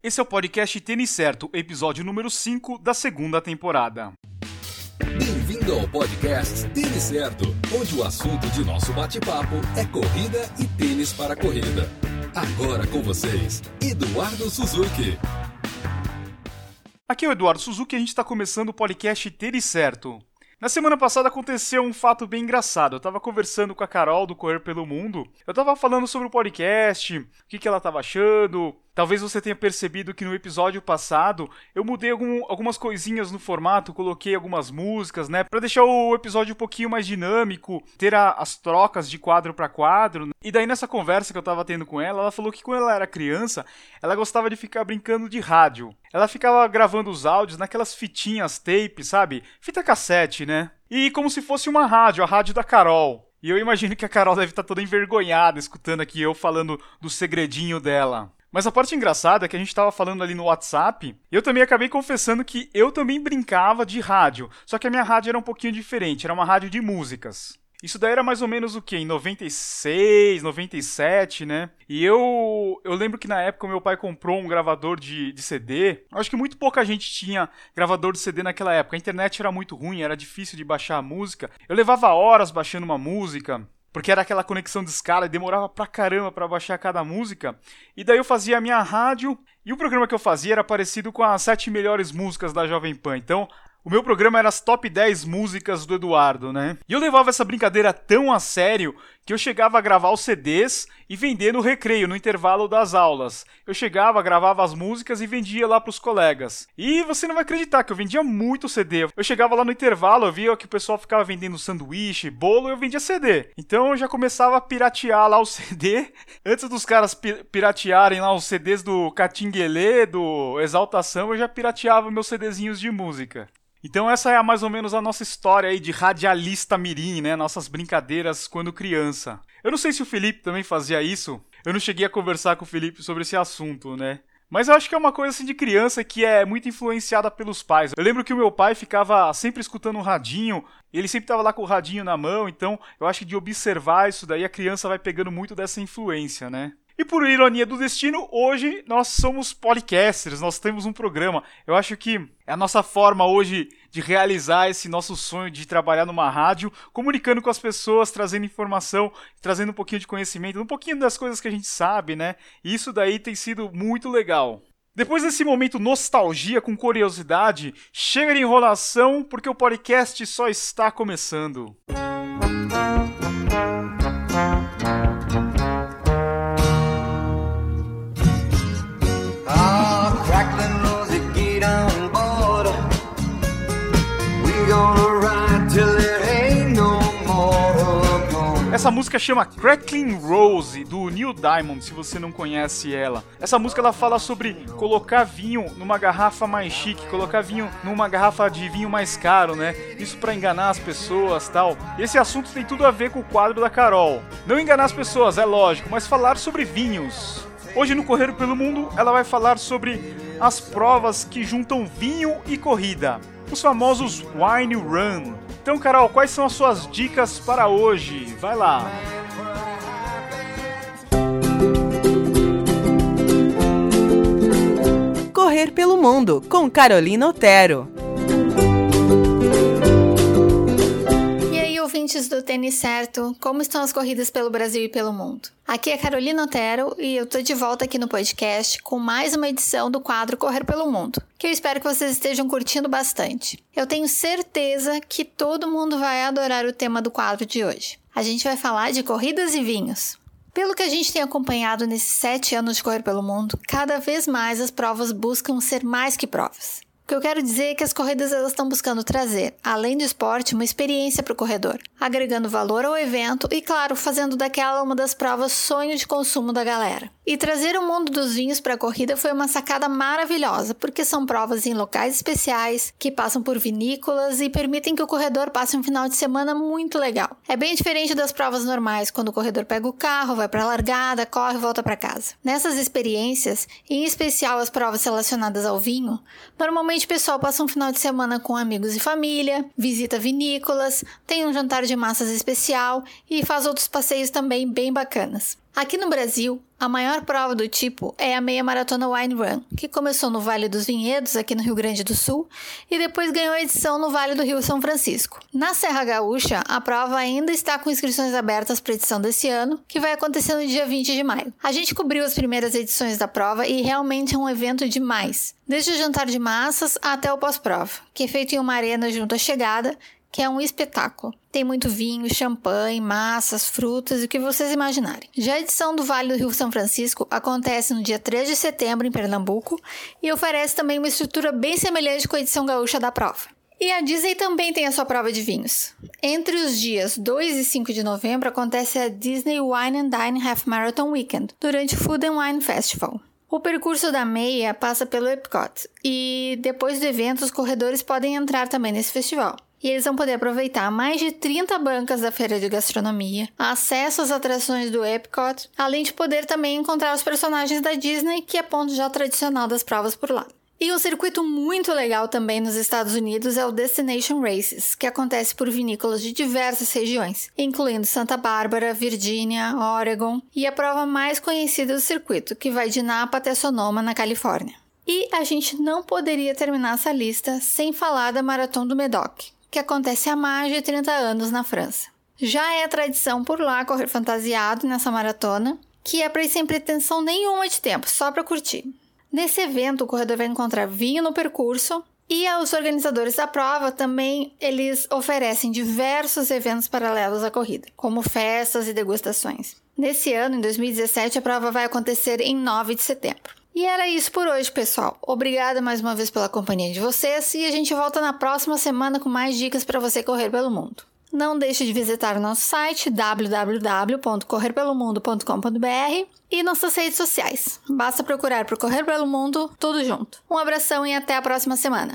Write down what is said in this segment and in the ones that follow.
Esse é o podcast Tênis Certo, episódio número 5 da segunda temporada. Bem-vindo ao podcast Tênis Certo, onde o assunto de nosso bate-papo é corrida e tênis para corrida. Agora com vocês, Eduardo Suzuki. Aqui é o Eduardo Suzuki e a gente está começando o podcast Tênis Certo. Na semana passada aconteceu um fato bem engraçado. Eu tava conversando com a Carol do Correr pelo Mundo. Eu tava falando sobre o podcast, o que, que ela tava achando. Talvez você tenha percebido que no episódio passado eu mudei algum, algumas coisinhas no formato, coloquei algumas músicas, né, para deixar o episódio um pouquinho mais dinâmico, ter a, as trocas de quadro para quadro. E daí nessa conversa que eu tava tendo com ela, ela falou que quando ela era criança, ela gostava de ficar brincando de rádio. Ela ficava gravando os áudios naquelas fitinhas tape, sabe? Fita cassete, né? E como se fosse uma rádio, a rádio da Carol. E eu imagino que a Carol deve estar tá toda envergonhada escutando aqui eu falando do segredinho dela. Mas a parte engraçada é que a gente estava falando ali no WhatsApp, e eu também acabei confessando que eu também brincava de rádio, só que a minha rádio era um pouquinho diferente, era uma rádio de músicas. Isso daí era mais ou menos o que? Em 96, 97, né? E eu eu lembro que na época meu pai comprou um gravador de, de CD. Acho que muito pouca gente tinha gravador de CD naquela época. A internet era muito ruim, era difícil de baixar a música. Eu levava horas baixando uma música. Porque era aquela conexão de escala e demorava pra caramba pra baixar cada música. E daí eu fazia a minha rádio. E o programa que eu fazia era parecido com as sete melhores músicas da Jovem Pan. Então o meu programa era as top 10 músicas do Eduardo, né? E eu levava essa brincadeira tão a sério que eu chegava a gravar os CDs e vender no recreio, no intervalo das aulas. Eu chegava, gravava as músicas e vendia lá pros colegas. E você não vai acreditar que eu vendia muito CD. Eu chegava lá no intervalo, eu via que o pessoal ficava vendendo sanduíche, bolo, eu vendia CD. Então eu já começava a piratear lá o CD. Antes dos caras piratearem lá os CDs do Catinguelê, do Exaltação, eu já pirateava meus CDzinhos de música. Então essa é mais ou menos a nossa história aí de radialista mirim, né? Nossas brincadeiras quando criança. Eu não sei se o Felipe também fazia isso. Eu não cheguei a conversar com o Felipe sobre esse assunto, né? Mas eu acho que é uma coisa assim de criança que é muito influenciada pelos pais. Eu lembro que o meu pai ficava sempre escutando um radinho, ele sempre estava lá com o radinho na mão, então eu acho que de observar isso daí a criança vai pegando muito dessa influência, né? E por ironia do destino, hoje nós somos podcasters, nós temos um programa. Eu acho que é a nossa forma hoje de realizar esse nosso sonho de trabalhar numa rádio, comunicando com as pessoas, trazendo informação, trazendo um pouquinho de conhecimento, um pouquinho das coisas que a gente sabe, né? E isso daí tem sido muito legal. Depois desse momento nostalgia com curiosidade, chega de enrolação porque o podcast só está começando. Essa música chama Crackling Rose, do Neil Diamond, se você não conhece ela. Essa música ela fala sobre colocar vinho numa garrafa mais chique, colocar vinho numa garrafa de vinho mais caro, né? Isso para enganar as pessoas tal. Esse assunto tem tudo a ver com o quadro da Carol. Não enganar as pessoas, é lógico, mas falar sobre vinhos. Hoje no Correio pelo Mundo ela vai falar sobre as provas que juntam vinho e corrida, os famosos Wine Run. Então, Carol, quais são as suas dicas para hoje? Vai lá. Correr pelo Mundo, com Carolina Otero. Ouvintes do Tênis Certo, como estão as corridas pelo Brasil e pelo mundo? Aqui é Carolina Otero e eu tô de volta aqui no podcast com mais uma edição do quadro Correr pelo Mundo, que eu espero que vocês estejam curtindo bastante. Eu tenho certeza que todo mundo vai adorar o tema do quadro de hoje. A gente vai falar de corridas e vinhos. Pelo que a gente tem acompanhado nesses sete anos de Correr pelo Mundo, cada vez mais as provas buscam ser mais que provas. O que eu quero dizer é que as corridas elas estão buscando trazer, além do esporte, uma experiência para o corredor, agregando valor ao evento e, claro, fazendo daquela uma das provas sonho de consumo da galera. E trazer o mundo dos vinhos para a corrida foi uma sacada maravilhosa, porque são provas em locais especiais, que passam por vinícolas e permitem que o corredor passe um final de semana muito legal. É bem diferente das provas normais, quando o corredor pega o carro, vai para a largada, corre e volta para casa. Nessas experiências, em especial as provas relacionadas ao vinho, normalmente o pessoal passa um final de semana com amigos e família, visita vinícolas, tem um jantar de massas especial e faz outros passeios também bem bacanas. Aqui no Brasil, a maior prova do tipo é a meia maratona Wine Run, que começou no Vale dos Vinhedos, aqui no Rio Grande do Sul, e depois ganhou edição no Vale do Rio São Francisco. Na Serra Gaúcha, a prova ainda está com inscrições abertas para a edição desse ano, que vai acontecer no dia 20 de maio. A gente cobriu as primeiras edições da prova e realmente é um evento demais, desde o jantar de massas até o pós-prova, que é feito em uma arena junto à chegada que é um espetáculo. Tem muito vinho, champanhe, massas, frutas e o que vocês imaginarem. Já a edição do Vale do Rio São Francisco acontece no dia 3 de setembro em Pernambuco e oferece também uma estrutura bem semelhante com a edição gaúcha da prova. E a Disney também tem a sua prova de vinhos. Entre os dias 2 e 5 de novembro acontece a Disney Wine and Dine Half Marathon Weekend, durante o Food and Wine Festival. O percurso da meia passa pelo Epcot e depois do evento os corredores podem entrar também nesse festival e eles vão poder aproveitar mais de 30 bancas da feira de gastronomia, acesso às atrações do Epcot, além de poder também encontrar os personagens da Disney, que é ponto já tradicional das provas por lá. E um circuito muito legal também nos Estados Unidos é o Destination Races, que acontece por vinícolas de diversas regiões, incluindo Santa Bárbara, Virgínia, Oregon e a prova mais conhecida do circuito, que vai de Napa até Sonoma, na Califórnia. E a gente não poderia terminar essa lista sem falar da Maratona do Medoc, que acontece há mais de 30 anos na França. Já é tradição por lá correr fantasiado nessa maratona, que é para ir sem pretensão nenhuma de tempo, só para curtir. Nesse evento, o corredor vai encontrar vinho no percurso e os organizadores da prova também eles oferecem diversos eventos paralelos à corrida, como festas e degustações. Nesse ano, em 2017, a prova vai acontecer em 9 de setembro. E era isso por hoje, pessoal. Obrigada mais uma vez pela companhia de vocês e a gente volta na próxima semana com mais dicas para você correr pelo mundo. Não deixe de visitar o nosso site www.correrpelomundo.com.br e nossas redes sociais. Basta procurar por Correr pelo Mundo, tudo junto. Um abração e até a próxima semana.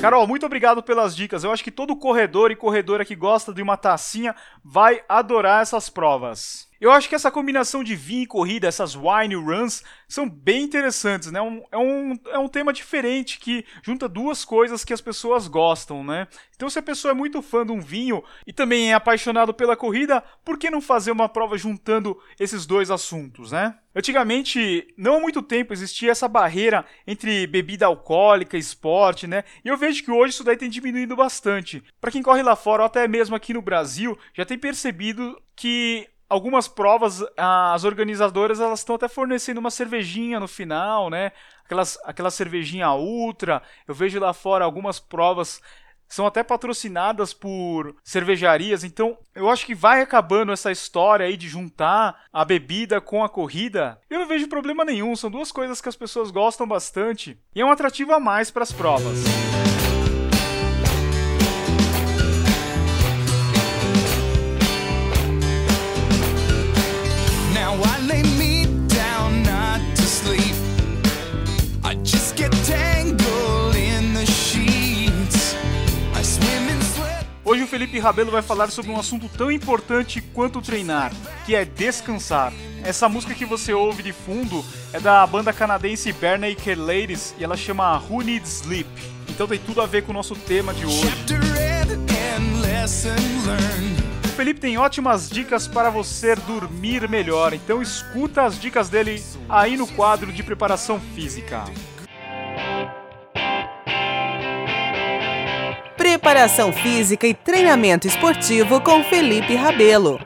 Carol, muito obrigado pelas dicas. Eu acho que todo corredor e corredora que gosta de uma tacinha vai adorar essas provas. Eu acho que essa combinação de vinho e corrida, essas wine runs, são bem interessantes, né? Um, é, um, é um tema diferente que junta duas coisas que as pessoas gostam, né? Então, se a pessoa é muito fã de um vinho e também é apaixonado pela corrida, por que não fazer uma prova juntando esses dois assuntos, né? Antigamente, não há muito tempo, existia essa barreira entre bebida alcoólica e esporte, né? E eu vejo que hoje isso daí tem diminuído bastante. Para quem corre lá fora, ou até mesmo aqui no Brasil, já tem percebido que algumas provas, as organizadoras elas estão até fornecendo uma cervejinha no final, né? Aquelas, aquela cervejinha ultra. Eu vejo lá fora algumas provas são até patrocinadas por cervejarias, então eu acho que vai acabando essa história aí de juntar a bebida com a corrida. Eu não vejo problema nenhum, são duas coisas que as pessoas gostam bastante e é um atrativo a mais para as provas. Hoje Felipe Rabelo vai falar sobre um assunto tão importante quanto treinar, que é descansar. Essa música que você ouve de fundo é da banda canadense Bare Naked Ladies e ela chama Who Needs Sleep. Então tem tudo a ver com o nosso tema de hoje. O Felipe tem ótimas dicas para você dormir melhor, então escuta as dicas dele aí no quadro de preparação física. Preparação física e treinamento esportivo com Felipe Rabelo.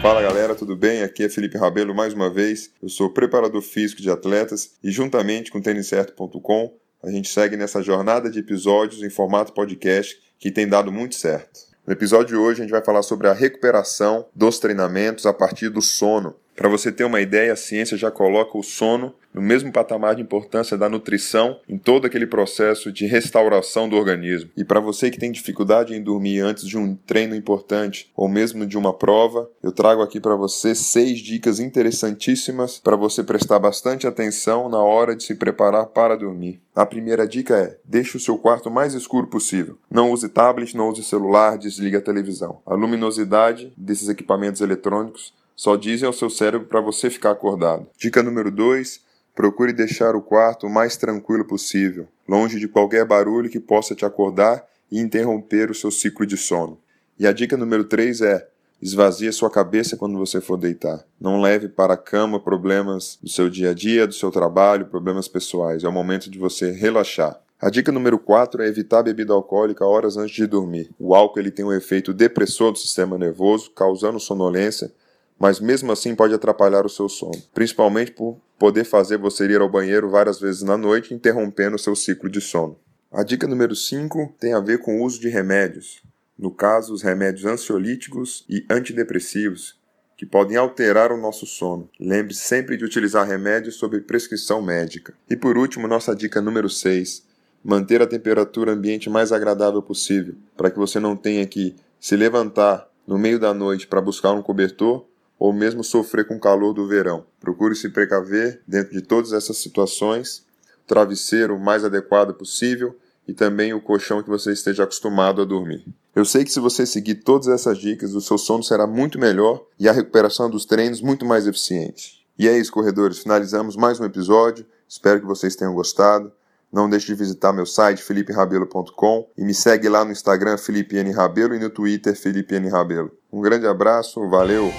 Fala galera, tudo bem? Aqui é Felipe Rabelo mais uma vez. Eu sou preparador físico de atletas e juntamente com têniscerto.com a gente segue nessa jornada de episódios em formato podcast que tem dado muito certo. No episódio de hoje a gente vai falar sobre a recuperação dos treinamentos a partir do sono. Para você ter uma ideia, a ciência já coloca o sono no mesmo patamar de importância da nutrição em todo aquele processo de restauração do organismo. E para você que tem dificuldade em dormir antes de um treino importante ou mesmo de uma prova, eu trago aqui para você seis dicas interessantíssimas para você prestar bastante atenção na hora de se preparar para dormir. A primeira dica é: deixe o seu quarto mais escuro possível. Não use tablet, não use celular, desligue a televisão. A luminosidade desses equipamentos eletrônicos só dizem ao seu cérebro para você ficar acordado. Dica número 2: procure deixar o quarto o mais tranquilo possível, longe de qualquer barulho que possa te acordar e interromper o seu ciclo de sono. E a dica número 3 é: esvazie sua cabeça quando você for deitar. Não leve para a cama problemas do seu dia a dia, do seu trabalho, problemas pessoais. É o momento de você relaxar. A dica número 4 é evitar bebida alcoólica horas antes de dormir. O álcool ele tem um efeito depressor do sistema nervoso, causando sonolência, mas mesmo assim pode atrapalhar o seu sono, principalmente por poder fazer você ir ao banheiro várias vezes na noite, interrompendo o seu ciclo de sono. A dica número 5 tem a ver com o uso de remédios, no caso, os remédios ansiolíticos e antidepressivos, que podem alterar o nosso sono. Lembre-se sempre de utilizar remédios sob prescrição médica. E por último, nossa dica número 6 manter a temperatura ambiente mais agradável possível, para que você não tenha que se levantar no meio da noite para buscar um cobertor ou mesmo sofrer com o calor do verão. Procure se precaver dentro de todas essas situações, travesseiro o mais adequado possível e também o colchão que você esteja acostumado a dormir. Eu sei que se você seguir todas essas dicas, o seu sono será muito melhor e a recuperação dos treinos muito mais eficiente. E é isso, corredores. Finalizamos mais um episódio. Espero que vocês tenham gostado. Não deixe de visitar meu site feliperabelo.com e me segue lá no Instagram Felipe N. Rabelo e no Twitter Felipe N. Rabelo. Um grande abraço, valeu!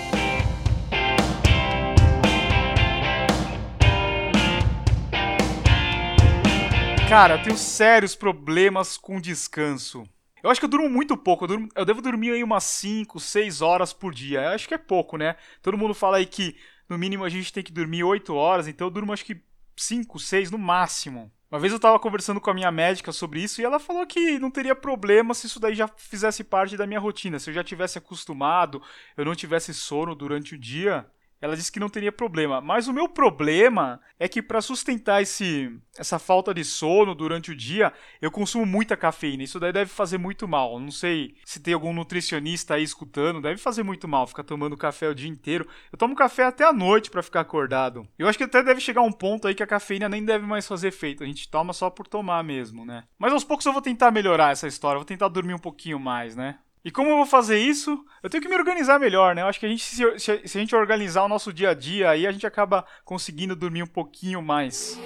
Cara, eu tenho sérios problemas com descanso. Eu acho que eu durmo muito pouco. Eu, durmo, eu, devo dormir aí umas 5, 6 horas por dia. Eu acho que é pouco, né? Todo mundo fala aí que no mínimo a gente tem que dormir 8 horas, então eu durmo acho que 5, 6 no máximo. Uma vez eu tava conversando com a minha médica sobre isso e ela falou que não teria problema se isso daí já fizesse parte da minha rotina. Se eu já tivesse acostumado, eu não tivesse sono durante o dia, ela disse que não teria problema. Mas o meu problema é que para sustentar esse, essa falta de sono durante o dia, eu consumo muita cafeína. Isso daí deve fazer muito mal. Não sei se tem algum nutricionista aí escutando, deve fazer muito mal ficar tomando café o dia inteiro. Eu tomo café até a noite para ficar acordado. Eu acho que até deve chegar um ponto aí que a cafeína nem deve mais fazer efeito. A gente toma só por tomar mesmo, né? Mas aos poucos eu vou tentar melhorar essa história. Vou tentar dormir um pouquinho mais, né? E como eu vou fazer isso? Eu tenho que me organizar melhor, né? Eu acho que a gente, se, se, se a gente organizar o nosso dia a dia, aí a gente acaba conseguindo dormir um pouquinho mais.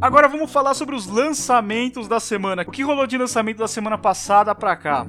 Agora vamos falar sobre os lançamentos da semana. O que rolou de lançamento da semana passada pra cá?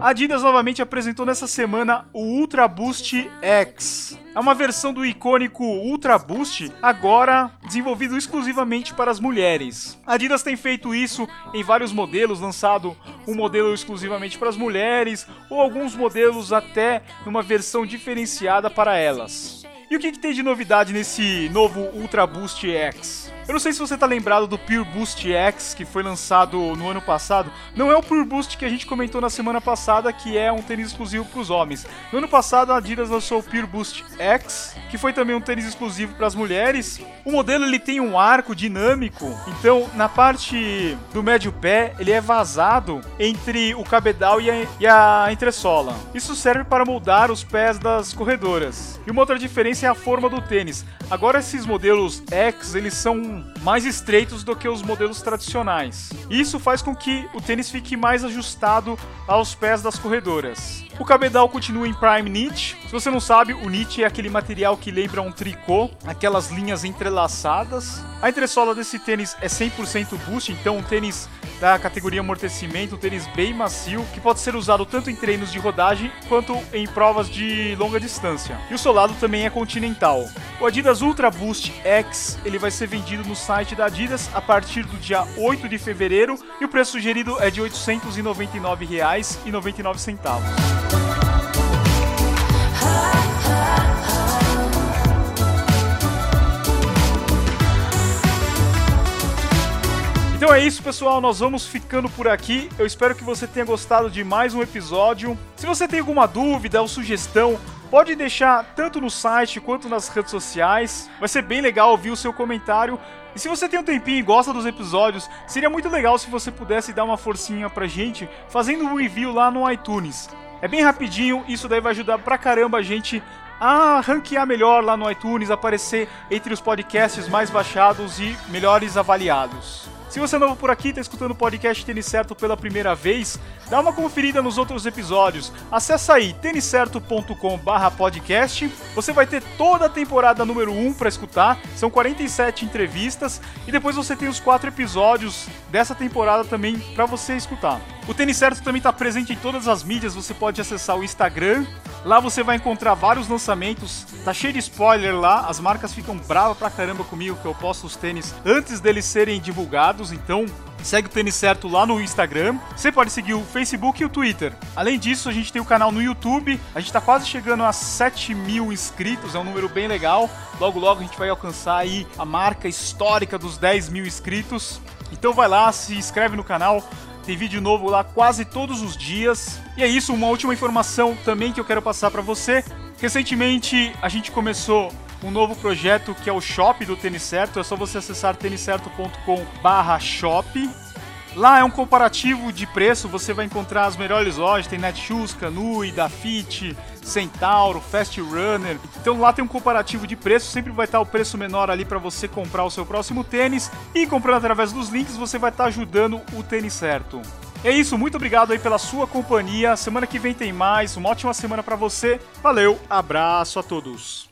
A Adidas novamente apresentou nessa semana o Ultra Boost X. É uma versão do icônico Ultra Boost, agora desenvolvido exclusivamente para as mulheres. A Adidas tem feito isso em vários modelos, lançado um modelo exclusivamente para as mulheres, ou alguns modelos até numa versão diferenciada para elas. E o que, que tem de novidade nesse novo Ultra Boost X? Eu não sei se você tá lembrado do Pure Boost X que foi lançado no ano passado. Não é o Pure Boost que a gente comentou na semana passada, que é um tênis exclusivo para os homens. No ano passado a Adidas lançou o Pure Boost X, que foi também um tênis exclusivo para as mulheres. O modelo ele tem um arco dinâmico, então na parte do médio pé ele é vazado entre o cabedal e a, e a entressola. Isso serve para moldar os pés das corredoras. E uma outra diferença é a forma do tênis. Agora esses modelos X eles são mais estreitos do que os modelos tradicionais. Isso faz com que o tênis fique mais ajustado aos pés das corredoras. O cabedal continua em Prime Knit. Se você não sabe, o knit é aquele material que lembra um tricô, aquelas linhas entrelaçadas. A entressola desse tênis é 100% boost, então um tênis da categoria amortecimento, um tênis bem macio, que pode ser usado tanto em treinos de rodagem quanto em provas de longa distância. E o solado também é continental. O Adidas Ultra Boost X, ele vai ser vendido no site da Adidas a partir do dia 8 de fevereiro e o preço sugerido é de R$ 899,99. Então é isso, pessoal. Nós vamos ficando por aqui. Eu espero que você tenha gostado de mais um episódio. Se você tem alguma dúvida ou sugestão, pode deixar tanto no site quanto nas redes sociais. Vai ser bem legal ouvir o seu comentário. E se você tem um tempinho e gosta dos episódios, seria muito legal se você pudesse dar uma forcinha pra gente fazendo um review lá no iTunes. É bem rapidinho, isso daí vai ajudar pra caramba a gente a ranquear melhor lá no iTunes, aparecer entre os podcasts mais baixados e melhores avaliados. Se você é novo por aqui, está escutando o podcast Tênis Certo pela primeira vez, dá uma conferida nos outros episódios. Acesse aí têniscerto.com/podcast. Você vai ter toda a temporada número 1 para escutar. São 47 entrevistas e depois você tem os quatro episódios dessa temporada também para você escutar. O Tênis Certo também está presente em todas as mídias. Você pode acessar o Instagram. Lá você vai encontrar vários lançamentos. Tá cheio de spoiler lá. As marcas ficam bravas pra caramba comigo que eu posto os tênis antes deles serem divulgados. Então Segue o Tênis Certo lá no Instagram. Você pode seguir o Facebook e o Twitter. Além disso, a gente tem o canal no YouTube. A gente está quase chegando a 7 mil inscritos, é um número bem legal. Logo, logo a gente vai alcançar aí a marca histórica dos 10 mil inscritos. Então vai lá, se inscreve no canal. Tem vídeo novo lá quase todos os dias. E é isso, uma última informação também que eu quero passar para você. Recentemente a gente começou um novo projeto que é o Shop do Tênis Certo. É só você acessar têniscerto.com/shop. Lá é um comparativo de preço, você vai encontrar as melhores lojas, tem Netshoes, Canui, Dafit, Centauro, Fast Runner. Então lá tem um comparativo de preço, sempre vai estar o preço menor ali para você comprar o seu próximo tênis e comprando através dos links você vai estar ajudando o tênis certo. É isso, muito obrigado aí pela sua companhia. Semana que vem tem mais. Uma ótima semana para você. Valeu, abraço a todos.